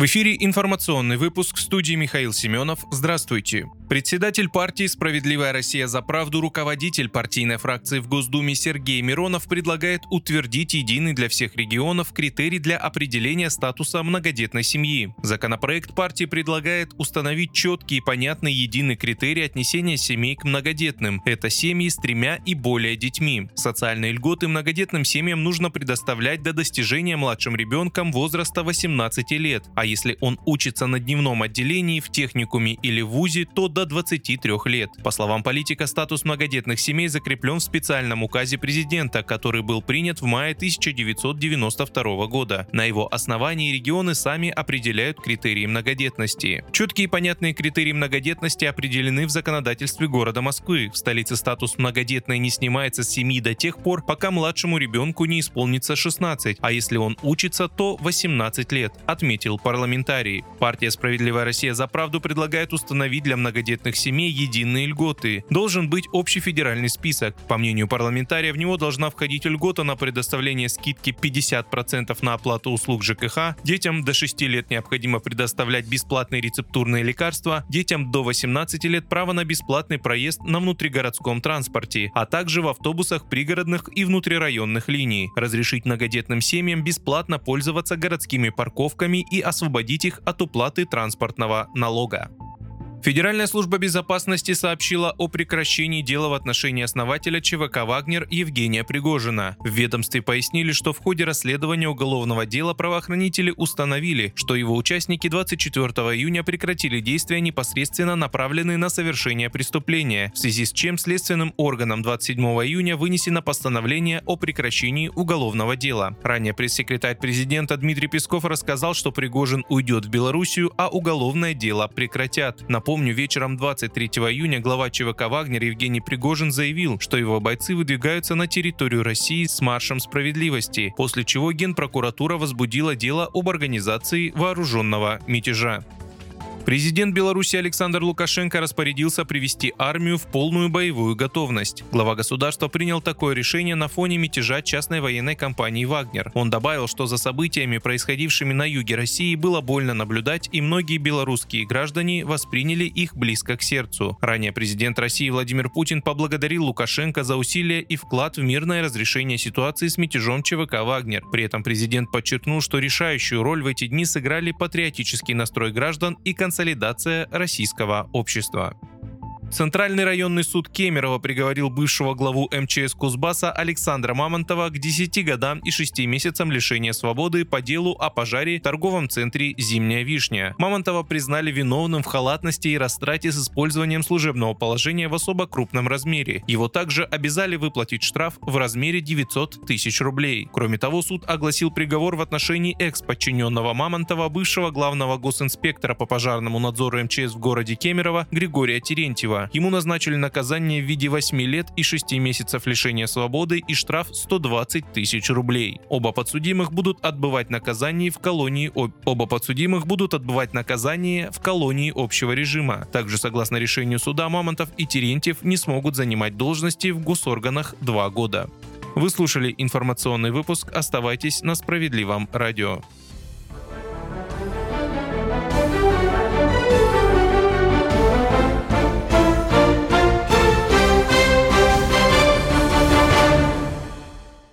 В эфире информационный выпуск в студии Михаил Семенов. Здравствуйте. Председатель партии «Справедливая Россия за правду», руководитель партийной фракции в Госдуме Сергей Миронов предлагает утвердить единый для всех регионов критерий для определения статуса многодетной семьи. Законопроект партии предлагает установить четкий и понятный единый критерий отнесения семей к многодетным. Это семьи с тремя и более детьми. Социальные льготы многодетным семьям нужно предоставлять до достижения младшим ребенком возраста 18 лет, а если он учится на дневном отделении в техникуме или вузе, то до до 23 лет. По словам политика, статус многодетных семей закреплен в специальном указе президента, который был принят в мае 1992 года. На его основании регионы сами определяют критерии многодетности. Четкие и понятные критерии многодетности определены в законодательстве города Москвы. В столице статус многодетной не снимается с семьи до тех пор, пока младшему ребенку не исполнится 16, а если он учится, то 18 лет, отметил парламентарий. Партия «Справедливая Россия за правду» предлагает установить для многодетных семей единые льготы. Должен быть общий федеральный список. По мнению парламентария, в него должна входить льгота на предоставление скидки 50% на оплату услуг ЖКХ, детям до 6 лет необходимо предоставлять бесплатные рецептурные лекарства, детям до 18 лет право на бесплатный проезд на внутригородском транспорте, а также в автобусах пригородных и внутрирайонных линий, разрешить многодетным семьям бесплатно пользоваться городскими парковками и освободить их от уплаты транспортного налога. Федеральная служба безопасности сообщила о прекращении дела в отношении основателя ЧВК «Вагнер» Евгения Пригожина. В ведомстве пояснили, что в ходе расследования уголовного дела правоохранители установили, что его участники 24 июня прекратили действия, непосредственно направленные на совершение преступления, в связи с чем следственным органам 27 июня вынесено постановление о прекращении уголовного дела. Ранее пресс-секретарь президента Дмитрий Песков рассказал, что Пригожин уйдет в Белоруссию, а уголовное дело прекратят. Напомню, Напомню, вечером 23 июня глава ЧВК «Вагнер» Евгений Пригожин заявил, что его бойцы выдвигаются на территорию России с маршем справедливости, после чего Генпрокуратура возбудила дело об организации вооруженного мятежа. Президент Беларуси Александр Лукашенко распорядился привести армию в полную боевую готовность. Глава государства принял такое решение на фоне мятежа частной военной компании «Вагнер». Он добавил, что за событиями, происходившими на юге России, было больно наблюдать, и многие белорусские граждане восприняли их близко к сердцу. Ранее президент России Владимир Путин поблагодарил Лукашенко за усилия и вклад в мирное разрешение ситуации с мятежом ЧВК «Вагнер». При этом президент подчеркнул, что решающую роль в эти дни сыграли патриотический настрой граждан и консолидация консолидация российского общества. Центральный районный суд Кемерово приговорил бывшего главу МЧС Кузбасса Александра Мамонтова к 10 годам и 6 месяцам лишения свободы по делу о пожаре в торговом центре «Зимняя вишня». Мамонтова признали виновным в халатности и растрате с использованием служебного положения в особо крупном размере. Его также обязали выплатить штраф в размере 900 тысяч рублей. Кроме того, суд огласил приговор в отношении экс-подчиненного Мамонтова, бывшего главного госинспектора по пожарному надзору МЧС в городе Кемерово Григория Терентьева. Ему назначили наказание в виде 8 лет и 6 месяцев лишения свободы и штраф 120 тысяч рублей. Оба подсудимых будут отбывать наказание в колонии оба подсудимых будут отбывать наказание в колонии общего режима. Также, согласно решению суда, Мамонтов и Терентьев не смогут занимать должности в госорганах два года. Вы слушали информационный выпуск. Оставайтесь на справедливом радио.